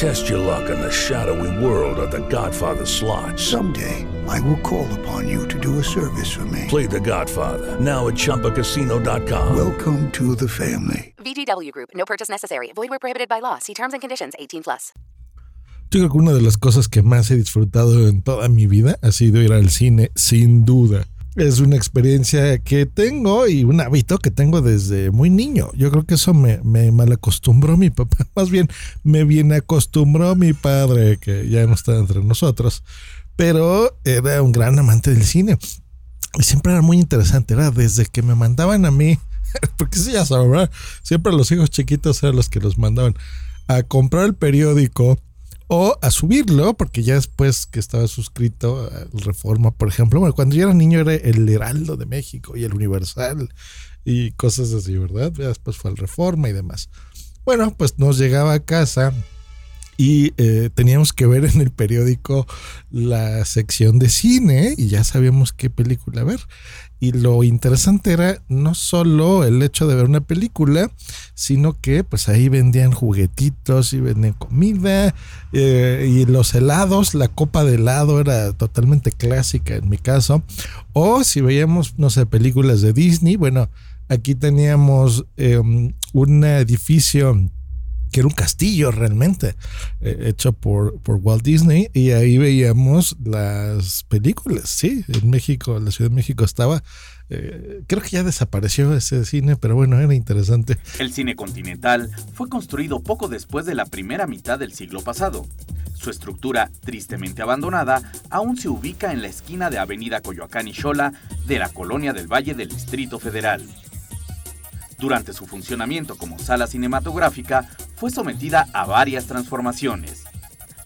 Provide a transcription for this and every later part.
Test your luck in the shadowy world of The Godfather slot. Someday, I will call upon you to do a service for me. Play The Godfather now at ChumbaCasino.com. Welcome to the family. VGW Group. No purchase necessary. Void where prohibited by law. See terms and conditions. 18 plus. Yo creo que una de las cosas que más he disfrutado en toda mi vida ha sido ir al cine, sin duda. Es una experiencia que tengo y un hábito que tengo desde muy niño. Yo creo que eso me, me malacostumbró mi papá. Más bien, me bien acostumbró mi padre, que ya no está entre nosotros. Pero era un gran amante del cine. Y siempre era muy interesante. Era desde que me mandaban a mí, porque sí, ya ¿verdad? Siempre los hijos chiquitos eran los que los mandaban a comprar el periódico o a subirlo, porque ya después que estaba suscrito a Reforma, por ejemplo, bueno, cuando yo era niño era el Heraldo de México y el Universal y cosas así, ¿verdad? Después fue el Reforma y demás. Bueno, pues nos llegaba a casa y eh, teníamos que ver en el periódico la sección de cine y ya sabíamos qué película ver. Y lo interesante era no solo el hecho de ver una película, sino que pues ahí vendían juguetitos y vendían comida eh, y los helados, la copa de helado era totalmente clásica en mi caso. O si veíamos, no sé, películas de Disney, bueno, aquí teníamos eh, un edificio que era un castillo realmente, eh, hecho por, por Walt Disney, y ahí veíamos las películas, sí, en México, en la Ciudad de México estaba, eh, creo que ya desapareció ese cine, pero bueno, era interesante. El cine continental fue construido poco después de la primera mitad del siglo pasado. Su estructura, tristemente abandonada, aún se ubica en la esquina de Avenida Coyoacán y Xola de la Colonia del Valle del Distrito Federal. Durante su funcionamiento como sala cinematográfica, fue sometida a varias transformaciones.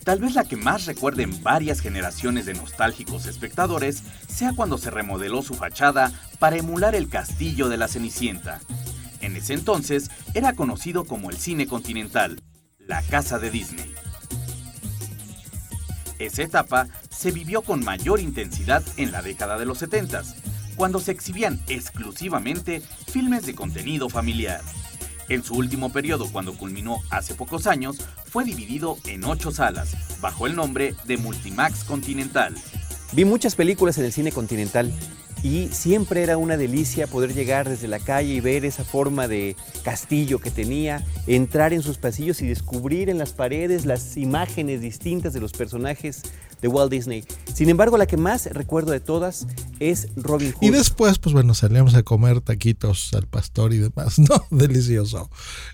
Tal vez la que más recuerden varias generaciones de nostálgicos espectadores sea cuando se remodeló su fachada para emular el castillo de la Cenicienta. En ese entonces era conocido como el Cine Continental, la casa de Disney. Esa etapa se vivió con mayor intensidad en la década de los 70 cuando se exhibían exclusivamente filmes de contenido familiar. En su último periodo, cuando culminó hace pocos años, fue dividido en ocho salas, bajo el nombre de Multimax Continental. Vi muchas películas en el cine continental y siempre era una delicia poder llegar desde la calle y ver esa forma de castillo que tenía, entrar en sus pasillos y descubrir en las paredes las imágenes distintas de los personajes de Walt Disney. Sin embargo, la que más recuerdo de todas es Robin Hood. Y después, pues bueno, salíamos a comer taquitos al pastor y demás, ¿no? Delicioso.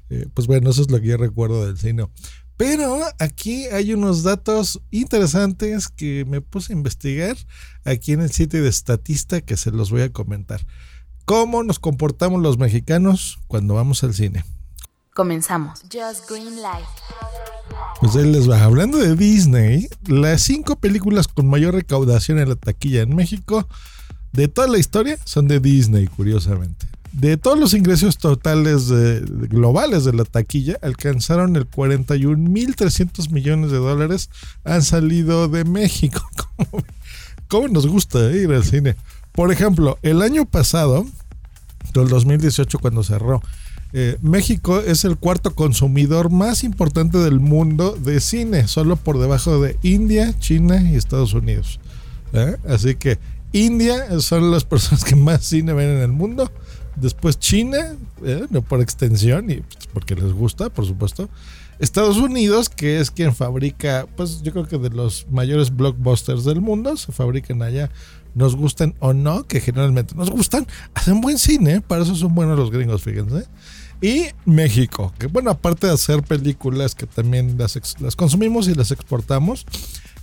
Eh, pues bueno, eso es lo que yo recuerdo del cine. Pero aquí hay unos datos interesantes que me puse a investigar aquí en el sitio de Statista que se los voy a comentar. ¿Cómo nos comportamos los mexicanos cuando vamos al cine? Comenzamos. Just Green Light. Pues él les va. Hablando de Disney, las cinco películas con mayor recaudación en la taquilla en México de toda la historia son de Disney, curiosamente. De todos los ingresos totales globales de la taquilla, alcanzaron el 41.300 millones de dólares. Han salido de México. ¿Cómo, cómo nos gusta ir al cine? Por ejemplo, el año pasado, del 2018, cuando cerró, eh, México es el cuarto consumidor más importante del mundo de cine, solo por debajo de India, China y Estados Unidos. ¿eh? Así que India son las personas que más cine ven en el mundo. Después China, ¿eh? no por extensión y pues, porque les gusta, por supuesto. Estados Unidos, que es quien fabrica, pues yo creo que de los mayores blockbusters del mundo, se fabrican allá, nos gustan o no, que generalmente nos gustan, hacen buen cine, para eso son buenos los gringos, fíjense. Y México, que bueno, aparte de hacer películas que también las, las consumimos y las exportamos,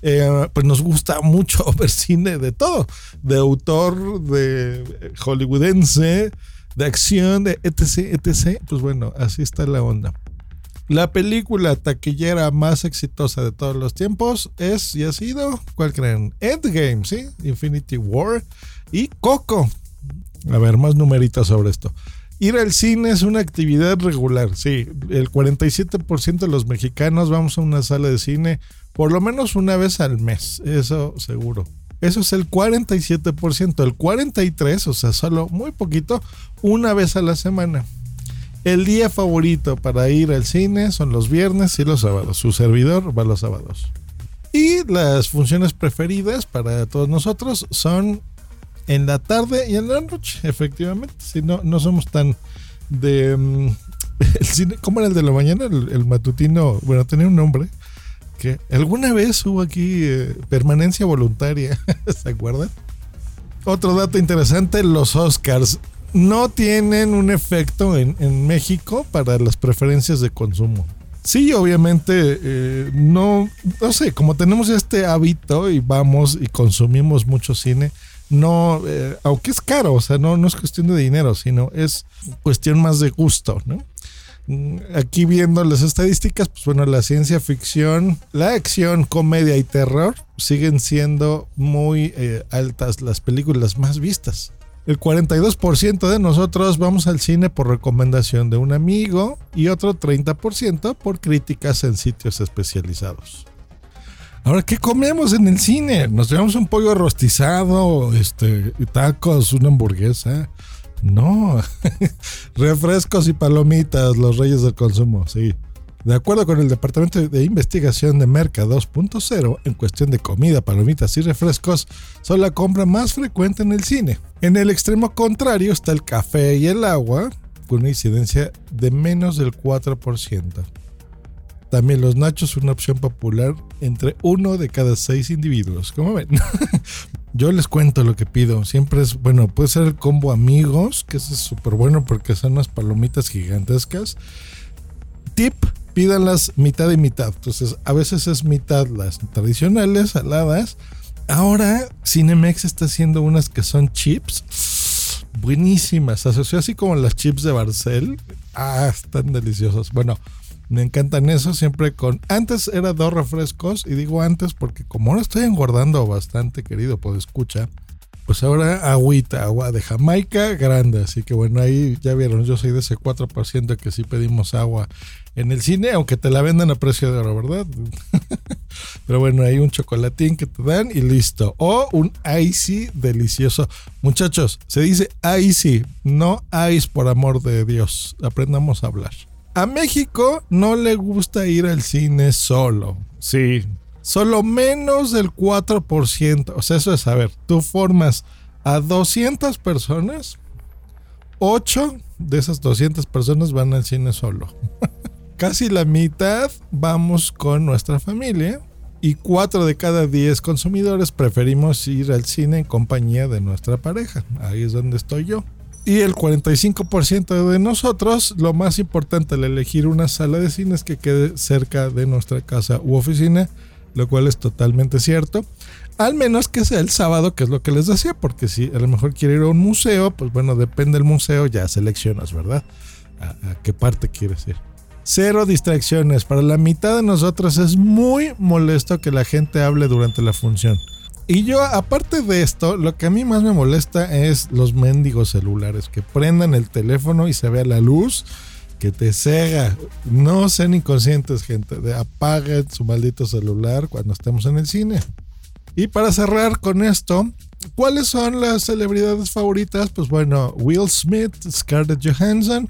eh, pues nos gusta mucho ver cine de todo, de autor, de eh, hollywoodense, de acción, de etc, etc. Pues bueno, así está la onda. La película taquillera más exitosa de todos los tiempos es y ha sido, ¿cuál creen? Endgame, ¿sí? Infinity War y Coco. A ver, más numeritos sobre esto. Ir al cine es una actividad regular, sí. El 47% de los mexicanos vamos a una sala de cine por lo menos una vez al mes, eso seguro. Eso es el 47%, el 43%, o sea, solo muy poquito, una vez a la semana. El día favorito para ir al cine son los viernes y los sábados. Su servidor va los sábados. Y las funciones preferidas para todos nosotros son en la tarde y en la noche, efectivamente. Si no, no somos tan de... mm, el cine, ¿Cómo era el de la mañana? El, matutino, bueno, tenía un nombre. Que alguna vez hubo aquí eh, permanencia voluntaria, ¿se acuerdan? Otro dato interesante, los Oscars no tienen un efecto en México para las preferencias de consumo. Sí, obviamente, eh, no, no sé, como tenemos este hábito y vamos y consumimos mucho cine, no, eh, aunque es caro, o sea, no, es cuestión de dinero, sino es cuestión más de gusto, ¿no? Mm, Aquí viendo las estadísticas, pues bueno, la ciencia ficción, la acción, comedia y terror siguen siendo muy eh, altas las películas más vistas. El 42% de nosotros vamos al cine por recomendación de un amigo y otro 30% por críticas en sitios especializados. Ahora, ¿qué comemos en el cine? ¿Nos llevamos un pollo rostizado, este, tacos, una hamburguesa? No, refrescos y palomitas, los reyes del consumo, sí. De acuerdo con el Departamento de Investigación de Merca 2.0, en cuestión de comida, palomitas y refrescos, son la compra más frecuente en el cine. En el extremo contrario está el café y el agua, con una incidencia de menos del 4%. También los nachos una opción popular entre uno de cada seis individuos. ¿Cómo ven? Yo les cuento lo que pido. Siempre es, bueno, puede ser el combo amigos, que es súper bueno porque son unas palomitas gigantescas. Tip, pídanlas mitad y mitad. Entonces, a veces es mitad las tradicionales, saladas. Ahora, Cinemex está haciendo unas que son chips. Buenísimas. Se asoció así como las chips de Barcel. Ah, están deliciosos. Bueno, me encantan eso, siempre con... Antes era dos refrescos, y digo antes porque como ahora estoy engordando bastante, querido, pues escucha, pues ahora agüita, agua de Jamaica grande, así que bueno, ahí ya vieron, yo soy de ese 4% que sí pedimos agua en el cine, aunque te la vendan a precio de oro, ¿verdad? Pero bueno, hay un chocolatín que te dan y listo. O un icy delicioso. Muchachos, se dice icy, no ice por amor de Dios. Aprendamos a hablar. A México no le gusta ir al cine solo. Sí. Solo menos del 4%. O sea, eso es, a ver, tú formas a 200 personas, 8 de esas 200 personas van al cine solo. Casi la mitad vamos con nuestra familia y 4 de cada 10 consumidores preferimos ir al cine en compañía de nuestra pareja. Ahí es donde estoy yo. Y el 45% de nosotros, lo más importante al elegir una sala de cine es que quede cerca de nuestra casa u oficina, lo cual es totalmente cierto. Al menos que sea el sábado, que es lo que les decía, porque si a lo mejor quiere ir a un museo, pues bueno, depende del museo, ya seleccionas, ¿verdad? ¿A, qué parte quieres ir? Cero distracciones. Para la mitad de nosotros es muy molesto que la gente hable durante la función. Y yo, aparte de esto, lo que a mí más me molesta es los mendigos celulares, que prendan el teléfono y se vea la luz que te cega. No sean inconscientes, gente. Apaguen su maldito celular cuando estemos en el cine. Y para cerrar con esto, ¿cuáles son las celebridades favoritas? Pues bueno, Will Smith, Scarlett Johansson.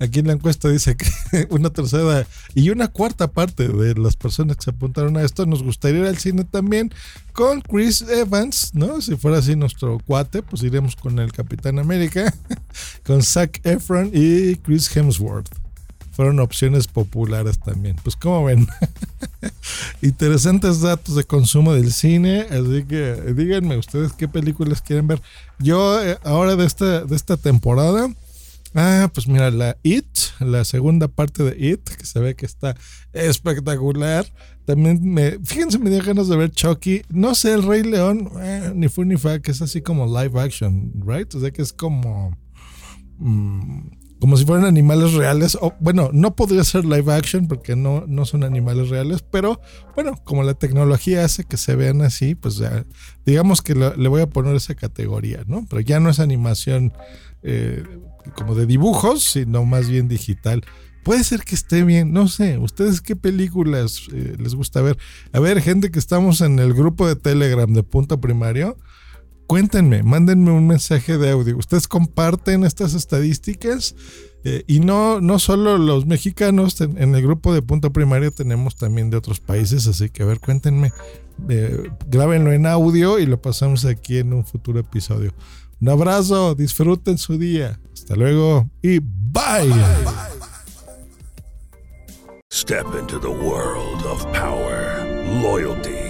Aquí en la encuesta dice que una tercera y una cuarta parte de las personas que se apuntaron a esto nos gustaría ir al cine también con Chris Evans, ¿no? Si fuera así nuestro cuate, pues iremos con el Capitán América, con Zac Efron y Chris Hemsworth. Fueron opciones populares también. Pues como ven, interesantes datos de consumo del cine. Así que díganme ustedes qué películas quieren ver. Yo eh, ahora de esta, de esta temporada Ah, pues mira, la It, la segunda parte de It, que se ve que está espectacular. También me, fíjense, me dio ganas de ver Chucky. No sé, el Rey León, eh, ni fu ni fa, que es así como live action, ¿right? O sea que es como. mm, como si fueran animales reales. O, bueno, no podría ser live action porque no, no son animales reales, pero bueno, como la tecnología hace que se vean así, pues digamos que le voy a poner esa categoría, ¿no? Pero ya no es animación eh, como de dibujos, sino más bien digital. Puede ser que esté bien, no sé. ¿Ustedes qué películas eh, les gusta ver? A ver, gente que estamos en el grupo de Telegram de Punto Primario, cuéntenme, mándenme un mensaje de audio. ¿Ustedes comparten estas estadísticas? Eh, y no, no solo los mexicanos, en, el grupo de Punto Primario tenemos también de otros países, así que a ver, cuéntenme, eh, grábenlo en audio y lo pasamos aquí en un futuro episodio. Un abrazo, disfruten su día. Hasta luego y bye. Step into the world of power, loyalty.